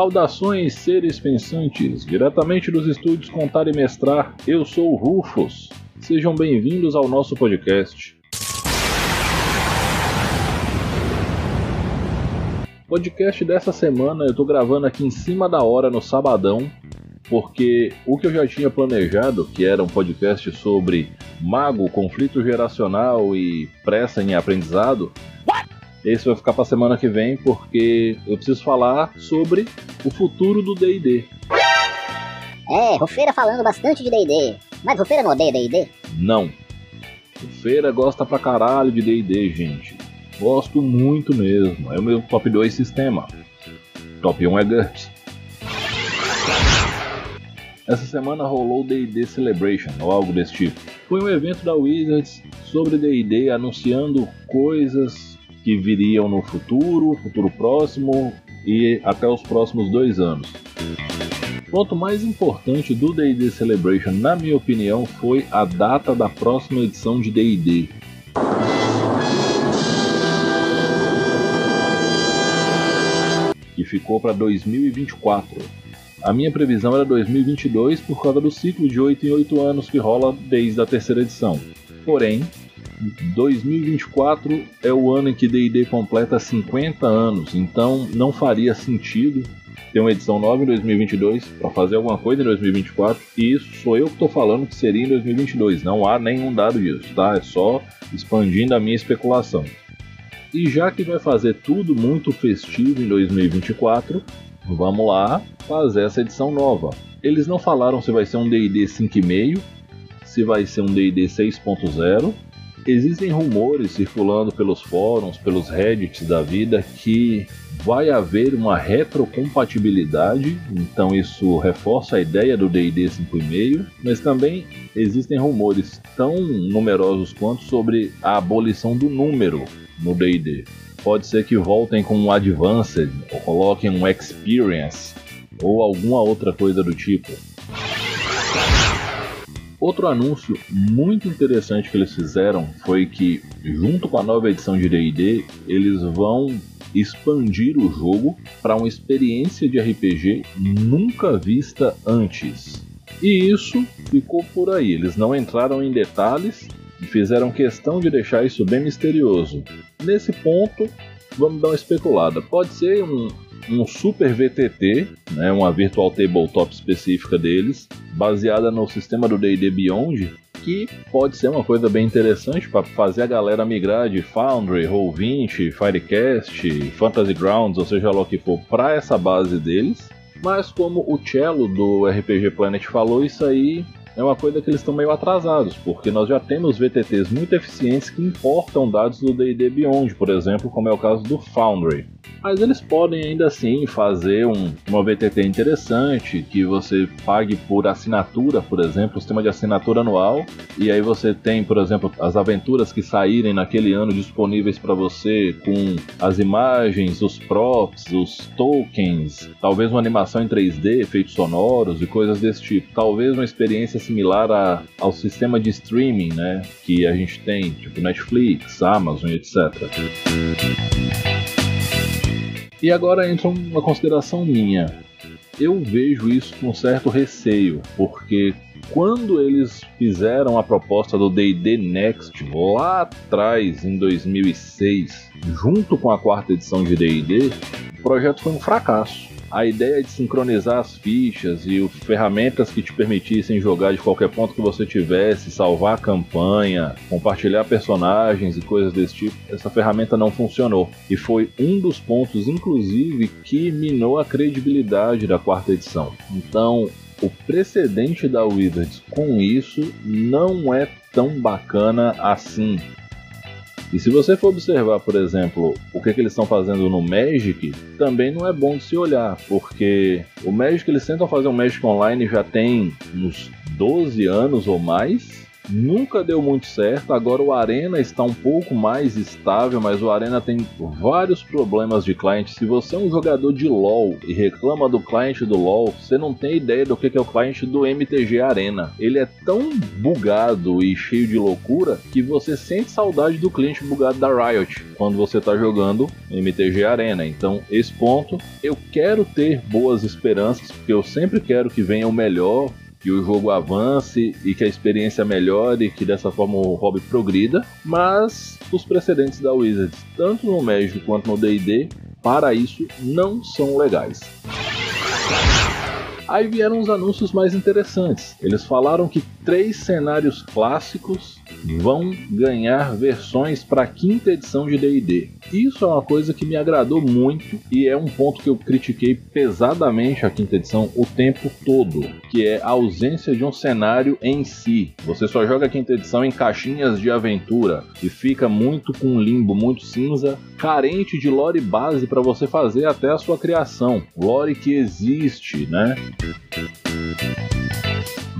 Saudações, seres pensantes! Diretamente dos estúdios Contar e Mestrar, eu sou o Rufus. Sejam bem-vindos ao nosso podcast. Podcast dessa semana eu tô gravando aqui em cima da hora no sabadão, porque o que eu já tinha planejado, que era um podcast sobre mago, conflito geracional e pressa em aprendizado, esse vai ficar para semana que vem porque eu preciso falar sobre o futuro do D&D. É, Rufeira falando bastante de D&D. Mas Rufeira não odeia D&D? Não. O Feira gosta pra caralho de D&D, gente. Gosto muito mesmo. É o meu top 2 sistema. Top 1 é GURPS. Essa semana rolou o D&D Celebration, ou algo desse tipo. Foi um evento da Wizards sobre D&D anunciando coisas que viriam no futuro, futuro próximo e até os próximos dois anos. O ponto mais importante do D&D Celebration, na minha opinião, foi a data da próxima edição de D&D. Que ficou para 2024. A minha previsão era 2022 por causa do ciclo de 8 em 8 anos que rola desde a terceira edição. Porém, 2024 é o ano em que D&D completa 50 anos, então não faria sentido ter uma edição nova em 2022 para fazer alguma coisa em 2024. E isso sou eu que estou falando que seria em 2022. Não há nenhum dado disso, tá? É só expandindo a minha especulação. E já que vai fazer tudo muito festivo em 2024, vamos lá fazer essa edição nova. Eles não falaram se vai ser um D&D 5.5, se vai ser um D&D 6.0 Existem rumores circulando pelos fóruns, pelos reddits da vida, que vai haver uma retrocompatibilidade, então isso reforça a ideia do D&D 5.5, mas também existem rumores tão numerosos quanto sobre a abolição do número no D&D. Pode ser que voltem com um Advanced, ou coloquem um Experience, ou alguma outra coisa do tipo. Outro anúncio muito interessante que eles fizeram foi que, junto com a nova edição de DD, eles vão expandir o jogo para uma experiência de RPG nunca vista antes. E isso ficou por aí, eles não entraram em detalhes e fizeram questão de deixar isso bem misterioso. Nesse ponto, vamos dar uma especulada. Pode ser um, um super VTT, né, uma Virtual Tabletop específica deles, baseada no sistema do D&D Beyond, que pode ser uma coisa bem interessante para fazer a galera migrar de Foundry, Roll20, Firecast, Fantasy Grounds, ou seja lá o que for, para essa base deles. Mas como o Cello do RPG Planet falou, isso aí é uma coisa que eles estão meio atrasados, porque nós já temos VTTs muito eficientes que importam dados do D&D Beyond, por exemplo, como é o caso do Foundry. Mas eles podem ainda assim fazer um, uma VTT interessante, que você pague por assinatura, por exemplo, o sistema de assinatura anual, e aí você tem, por exemplo, as aventuras que saírem naquele ano disponíveis para você com as imagens, os props, os tokens, talvez uma animação em 3D, efeitos sonoros e coisas desse tipo. Talvez uma experiência similar a, ao sistema de streaming, né, que a gente tem, tipo Netflix, Amazon, etc. E agora entra uma consideração minha. Eu vejo isso com certo receio, porque quando eles fizeram a proposta do D&D Next lá atrás, em 2006, junto com a quarta edição de D&D, o projeto foi um fracasso a ideia de sincronizar as fichas e ferramentas que te permitissem jogar de qualquer ponto que você tivesse, salvar a campanha, compartilhar personagens e coisas desse tipo, essa ferramenta não funcionou. E foi um dos pontos, inclusive, que minou a credibilidade da quarta edição. Então, o precedente da Wizards com isso não é tão bacana assim. E se você for observar, por exemplo, o que, que eles estão fazendo no Magic, também não é bom de se olhar, porque o Magic eles tentam fazer um Magic Online já tem uns 12 anos ou mais, nunca deu muito certo. Agora o Arena está um pouco mais estável, mas o Arena tem vários problemas de cliente. Se você é um jogador de LoL e reclama do cliente do LoL, você não tem ideia do que é o cliente do MTG Arena. Ele é tão bugado e cheio de loucura que você sente saudade do cliente bugado da Riot quando você está jogando MTG Arena. Então, esse ponto eu quero ter boas esperanças, porque eu sempre quero que venha o melhor que o jogo avance e que a experiência melhore e que dessa forma o hobby progrida, mas os precedentes da Wizards, tanto no Magic quanto no D&D, para isso não são legais. Aí vieram os anúncios mais interessantes. Eles falaram que três cenários clássicos vão ganhar versões para a quinta edição de D&D. Isso é uma coisa que me agradou muito e é um ponto que eu critiquei pesadamente a quinta edição o tempo todo, que é a ausência de um cenário em si. Você só joga a quinta edição em caixinhas de aventura e fica muito com um limbo muito cinza, carente de lore base para você fazer até a sua criação. Lore que existe, né?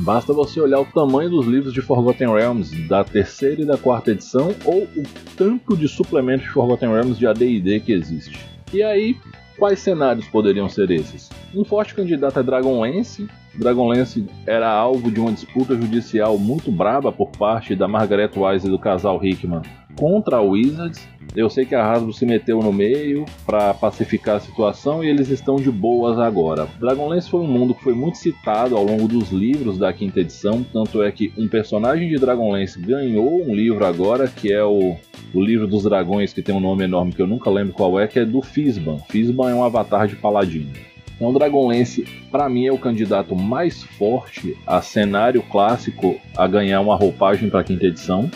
Basta você olhar o tamanho dos livros de Forgotten Realms da terceira e da quarta edição ou o tanto de suplementos de Forgotten Realms de AD&D que existe. E aí, quais cenários poderiam ser esses? Um forte candidato é Dragonlance. Dragonlance era alvo de uma disputa judicial muito braba por parte da Margaret Wise e do casal Hickman contra a Wizards eu sei que a Hasbro se meteu no meio para pacificar a situação e eles estão de boas agora. Dragonlance foi um mundo que foi muito citado ao longo dos livros da quinta edição, tanto é que um personagem de Dragonlance ganhou um livro agora, que é o, o livro dos dragões, que tem um nome enorme que eu nunca lembro qual é, que é do Fisban. Fisban é um avatar de paladino. Então, Dragonlance, para mim, é o candidato mais forte a cenário clássico a ganhar uma roupagem para quinta edição.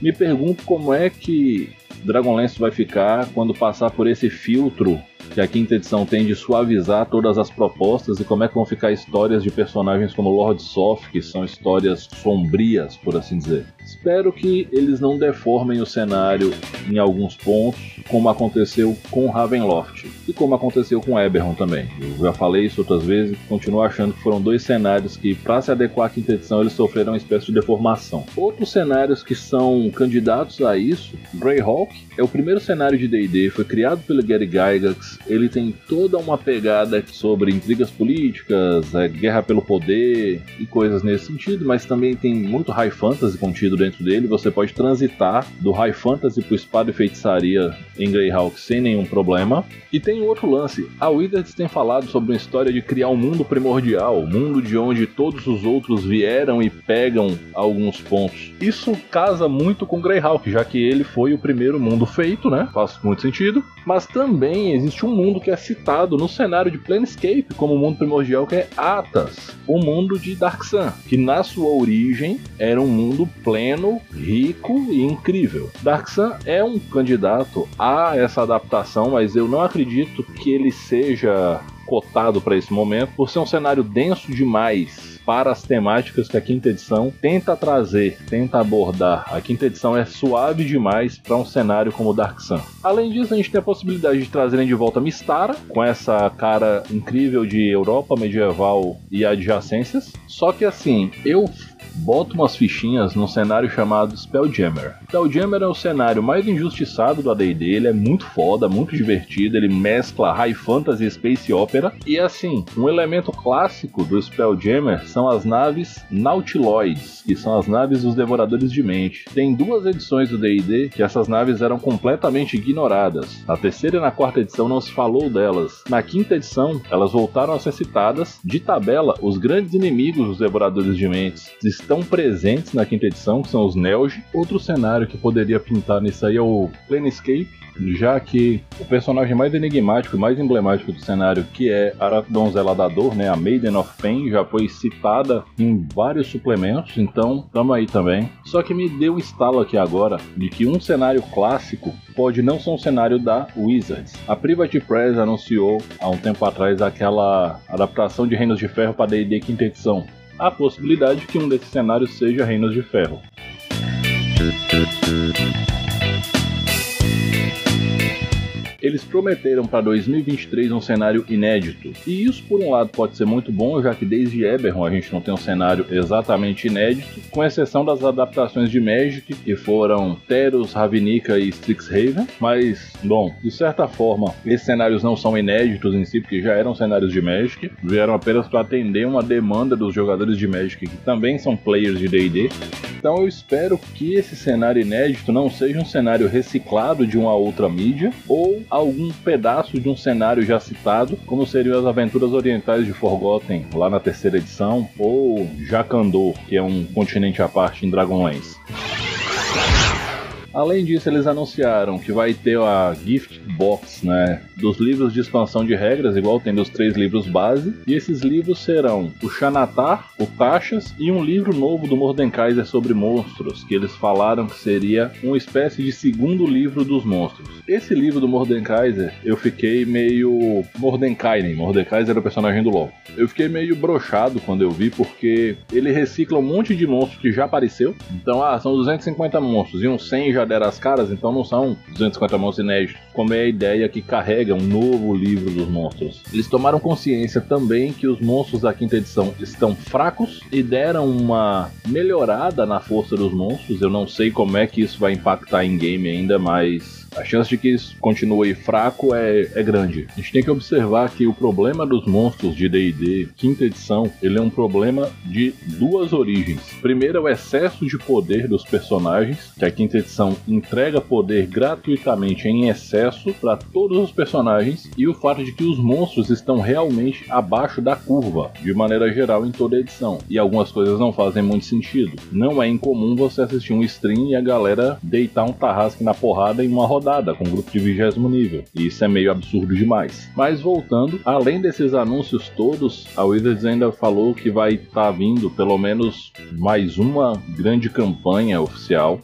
Me pergunto como é que Dragonlance vai ficar quando passar por esse filtro que a quinta edição tem de suavizar todas as propostas e como é que vão ficar histórias de personagens como Lord Soft, que são histórias sombrias, por assim dizer. Espero que eles não deformem o cenário em alguns pontos, como aconteceu com Ravenloft e como aconteceu com Eberron também. Eu já falei isso outras vezes, continuo achando que foram dois cenários que, para se adequar à quinta edição, eles sofreram uma espécie de deformação. Outros cenários que são candidatos a isso, Greyhawk é o primeiro cenário de D&D, foi criado pelo Gary Gygax, ele tem toda uma pegada sobre intrigas políticas, é, guerra pelo poder e coisas nesse sentido, mas também tem muito high fantasy contido dentro dele. Você pode transitar do high fantasy pro espada e feitiçaria em Greyhawk sem nenhum problema. E tem outro lance. A Wizards tem falado sobre uma história de criar um mundo primordial, um mundo de onde todos os outros vieram e pegam alguns pontos. Isso casa muito com Greyhawk, já que ele foi o primeiro mundo feito, né? Faz muito sentido. Mas também existe um mundo que é citado no cenário de Planescape como o mundo primordial, que é Atas, o mundo de Dark Sun, que na sua origem era um mundo pleno, rico e incrível. Dark Sun é um candidato a essa adaptação, mas eu não acredito que ele seja cotado para esse momento por ser um cenário denso demais para as temáticas que a quinta edição tenta trazer, tenta abordar. A quinta edição é suave demais para um cenário como Dark Sun. Além disso, a gente tem a possibilidade de trazerem de volta Mistara, com essa cara incrível de Europa medieval e adjacências. Só que assim, eu bota umas fichinhas num cenário chamado Spelljammer. Spelljammer é o cenário mais injustiçado do AD&D, ele é muito foda, muito divertido, ele mescla high fantasy e space opera. E assim, um elemento clássico do Spelljammer são as naves Nautiloids, que são as naves dos Devoradores de Mente. Tem duas edições do D&D que essas naves eram completamente ignoradas. Na terceira e na quarta edição não se falou delas. Na quinta edição, elas voltaram a ser citadas. De tabela, os grandes inimigos dos Devoradores de Mentes estão presentes na quinta edição, que são os Nelge. Outro cenário que poderia pintar nisso aí é o Planescape, já que o personagem mais enigmático e mais emblemático do cenário, que é a Donzela da Dor, né, a Maiden of Pain, já foi citada em vários suplementos, então tamo aí também. Só que me deu um estalo aqui agora de que um cenário clássico pode não ser um cenário da Wizards. A Private Press anunciou há um tempo atrás aquela adaptação de Reinos de Ferro para D&D quinta edição, a possibilidade que um desses cenários seja Reinos de Ferro. Eles prometeram para 2023 um cenário inédito. E isso, por um lado, pode ser muito bom, já que desde Eberron a gente não tem um cenário exatamente inédito, com exceção das adaptações de Magic, que foram Teros, Ravnica e Strixhaven. Mas, bom, de certa forma, esses cenários não são inéditos em si, porque já eram cenários de Magic, vieram apenas para atender uma demanda dos jogadores de Magic que também são players de D&D. Então eu espero que esse cenário inédito não seja um cenário reciclado de uma outra mídia ou algum pedaço de um cenário já citado, como seriam as Aventuras Orientais de Forgotten lá na terceira edição, ou Jacandor, que é um continente à parte em Dragonlance. Além disso, eles anunciaram que vai ter a gift box, né, dos livros de expansão de regras, igual tem dos três livros base, e esses livros serão o Xanatar, o Taxas e um livro novo do Mordenkaiser sobre monstros, que eles falaram que seria uma espécie de segundo livro dos monstros. Esse livro do Mordenkaiser, eu fiquei meio Mordenkainen, Mordenkaiser era o personagem do LoL. Eu fiquei meio brochado quando eu vi, porque ele recicla um monte de monstros que já apareceu. Então, ah, são 250 monstros e uns 100 já deram as caras, então não são 250 monstros inéditos, como é a ideia que carrega um novo livro dos monstros. Eles tomaram consciência também que os monstros da quinta edição estão fracos e deram uma melhorada na força dos monstros. Eu não sei como é que isso vai impactar em game ainda, mas a chance de que isso continue fraco é, é grande. A gente tem que observar que o problema dos monstros de D&D quinta edição, ele é um problema de duas origens. Primeiro é o excesso de poder dos personagens, que a quinta edição entrega poder gratuitamente em excesso para todos os personagens, e o fato de que os monstros estão realmente abaixo da curva, de maneira geral em toda a edição. E algumas coisas não fazem muito sentido. Não é incomum você assistir um stream e a galera deitar um tarrasque na porrada em uma rodada rodada com um grupo de vigésimo nível. E isso é meio absurdo demais. Mas voltando, além desses anúncios todos, a Wizards ainda falou que vai estar tá vindo pelo menos mais uma grande campanha oficial.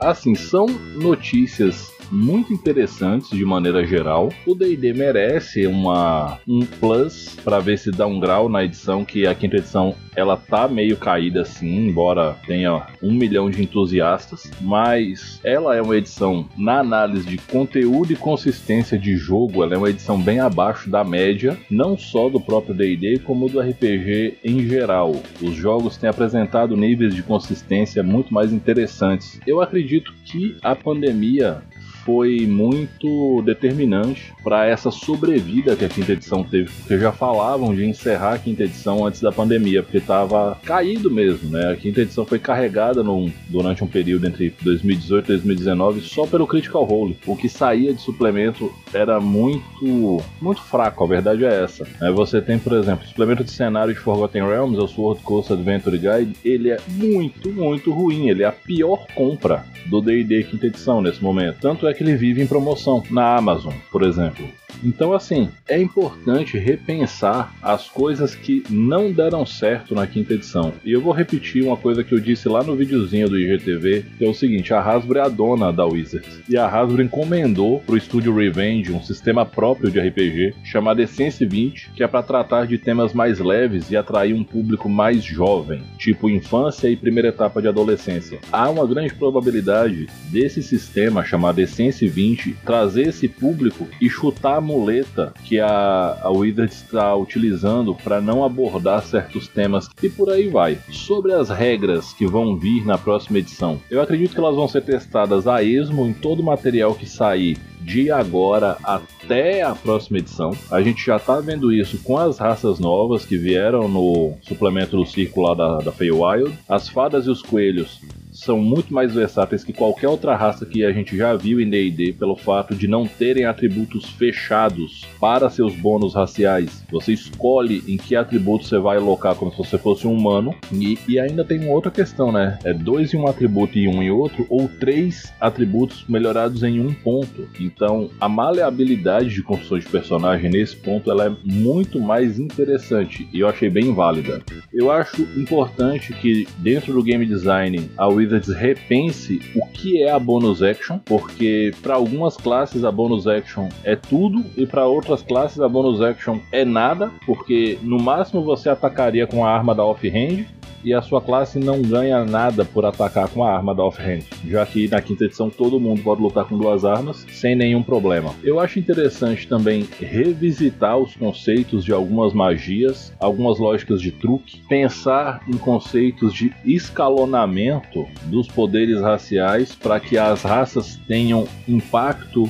Assim, são notícias muito interessantes de maneira geral. O D&D merece uma um plus para ver se dá um grau na edição que a quinta edição ela tá meio caída assim, embora tenha um milhão de entusiastas, mas ela é uma edição na análise de conteúdo e consistência de jogo, ela é uma edição bem abaixo da média, não só do próprio D&D como do RPG em geral. Os jogos têm apresentado níveis de consistência muito mais interessantes. Eu acredito que a pandemia foi muito determinante para essa sobrevida que a quinta edição teve, porque já falavam de encerrar a quinta edição antes da pandemia, porque estava caído mesmo, né? A quinta edição foi carregada num, durante um período entre 2018 e 2019 só pelo Critical Role. O que saía de suplemento era muito muito fraco, a verdade é essa. Aí você tem, por exemplo, o suplemento de cenário de Forgotten Realms, o Sword Coast Adventure Guide, ele é muito, muito ruim. Ele é a pior compra do D&D quinta edição nesse momento. Tanto é que ele vive em promoção na Amazon, por exemplo. Então, assim, é importante repensar as coisas que não deram certo na quinta edição. E eu vou repetir uma coisa que eu disse lá no videozinho do IGTV, que é o seguinte: a Hasbro é a dona da Wizards. E a Hasbro encomendou pro estúdio Revenge um sistema próprio de RPG chamado Essence 20, que é para tratar de temas mais leves e atrair um público mais jovem, tipo infância e primeira etapa de adolescência. Há uma grande probabilidade desse sistema chamado Essence 20 trazer esse público e chutar muleta que a, a Wizards está utilizando para não abordar certos temas e por aí vai. Sobre as regras que vão vir na próxima edição, eu acredito que elas vão ser testadas a esmo em todo o material que sair de agora até a próxima edição. A gente já tá vendo isso com as raças novas que vieram no suplemento do círculo lá da, da Feywild. As fadas e os coelhos são muito mais versáteis que qualquer outra raça que a gente já viu em D&D pelo fato de não terem atributos fechados para seus bônus raciais. Você escolhe em que atributo você vai alocar como se você fosse um humano e, e ainda tem uma outra questão, né? É dois em um atributo e um em outro ou três atributos melhorados em um ponto. Então a maleabilidade de construção de personagem nesse ponto ela é muito mais interessante e eu achei bem válida. Eu acho importante que dentro do game design a Wizards repense o que é a bonus action, porque para algumas classes a bonus action é tudo e para outras classes a bonus action é nada, porque no máximo você atacaria com a arma da offhand e a sua classe não ganha nada por atacar com a arma da offhand, já que na quinta edição todo mundo pode lutar com duas armas sem nenhum problema. Eu acho interessante também revisitar os conceitos de algumas magias, algumas lógicas de truque, pensar em conceitos de escalonamento dos poderes raciais para que as raças tenham impacto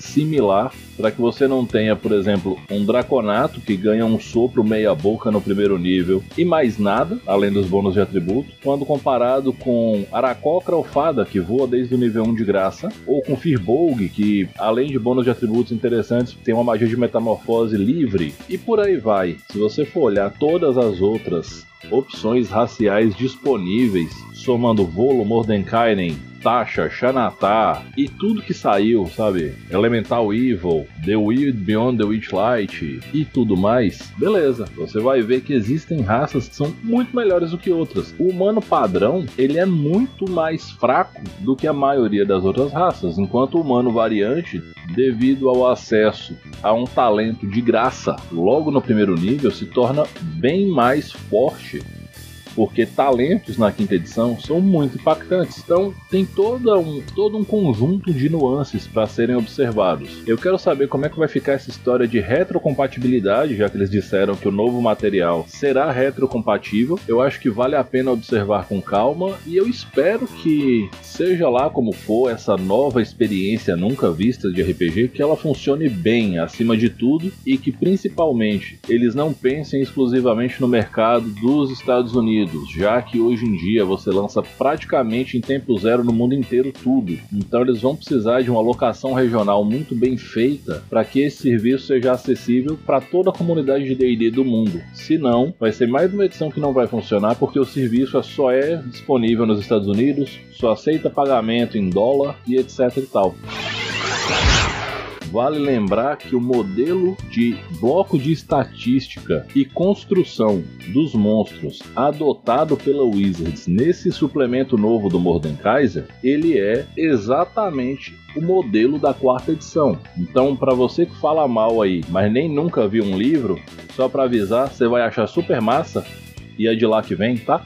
similar para que você não tenha, por exemplo, um Draconato que ganha um sopro meia boca no primeiro nível e mais nada, além dos bônus de atributo, quando comparado com Aracó Cralfada, que voa desde o nível 1 de graça, ou com Firbolg, que além de bônus de atributos interessantes, tem uma magia de metamorfose livre, e por aí vai. Se você for olhar todas as outras opções raciais disponíveis, somando Volo, Mordenkainen, Tasha, Xanatá e tudo que saiu, sabe? Elemental Evil, The Weird Beyond the Witchlight e tudo mais, beleza. Você vai ver que existem raças que são muito melhores do que outras. O humano padrão, ele é muito mais fraco do que a maioria das outras raças, enquanto o humano variante, devido ao acesso a um talento de graça logo no primeiro nível, se torna bem mais forte porque talentos na quinta edição são muito impactantes. Então tem todo um, todo um conjunto de nuances para serem observados. Eu quero saber como é que vai ficar essa história de retrocompatibilidade, já que eles disseram que o novo material será retrocompatível. Eu acho que vale a pena observar com calma e eu espero que seja lá como for essa nova experiência nunca vista de RPG, que ela funcione bem acima de tudo e que principalmente eles não pensem exclusivamente no mercado dos Estados Unidos Unidos, já que hoje em dia você lança praticamente em tempo zero no mundo inteiro tudo. Então eles vão precisar de uma alocação regional muito bem feita para que esse serviço seja acessível para toda a comunidade de D&D do mundo. Se não, vai ser mais uma edição que não vai funcionar porque o serviço só é disponível nos Estados Unidos, só aceita pagamento em dólar e etc e tal. Vale lembrar que o modelo de bloco de estatística e construção dos monstros adotado pela Wizards nesse suplemento novo do Mordenkaiser, ele é exatamente o modelo da quarta edição. Então, para você que fala mal aí, mas nem nunca viu um livro, só para avisar, você vai achar super massa e é de lá que vem, tá?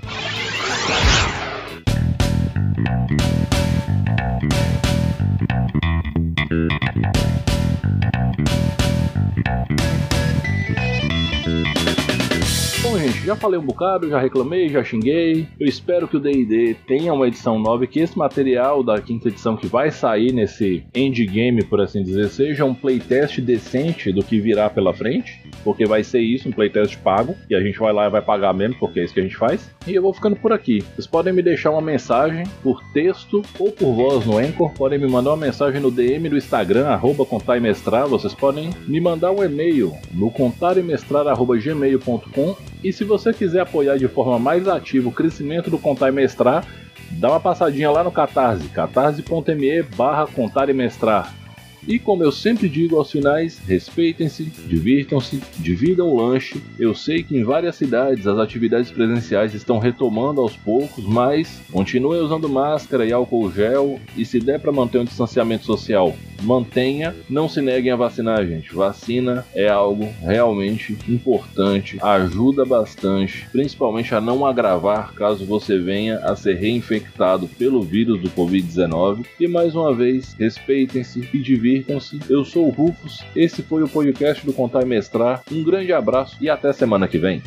Já falei um bocado, já reclamei, já xinguei. Eu espero que o D&D tenha uma edição nova e que esse material da quinta edição que vai sair nesse endgame, por assim dizer, seja um playtest decente do que virá pela frente, porque vai ser isso, um playtest pago, e a gente vai lá e vai pagar mesmo, porque é isso que a gente faz. E eu vou ficando por aqui. Vocês podem me deixar uma mensagem por texto ou por voz no Anchor, podem me mandar uma mensagem no DM do Instagram, arroba contaimestrar, vocês podem me mandar um e-mail no contarimestrar.gmail.com e se você quiser apoiar de forma mais ativa o crescimento do Contar e Mestrar, dá uma passadinha lá no Catarse, catarse.me barra Contar e Mestrar. E como eu sempre digo aos finais, respeitem-se, divirtam-se, dividam o lanche. Eu sei que em várias cidades as atividades presenciais estão retomando aos poucos, mas continuem usando máscara e álcool gel e se der para manter um distanciamento social, mantenha, não se neguem a vacinar, gente. Vacina é algo realmente importante, ajuda bastante, principalmente a não agravar caso você venha a ser reinfectado pelo vírus do Covid-19. E mais uma vez, respeitem-se e divirtam divirtam-se. Eu sou o Rufus, esse foi o podcast do Contar e Mestrar. Um grande abraço e até semana que vem.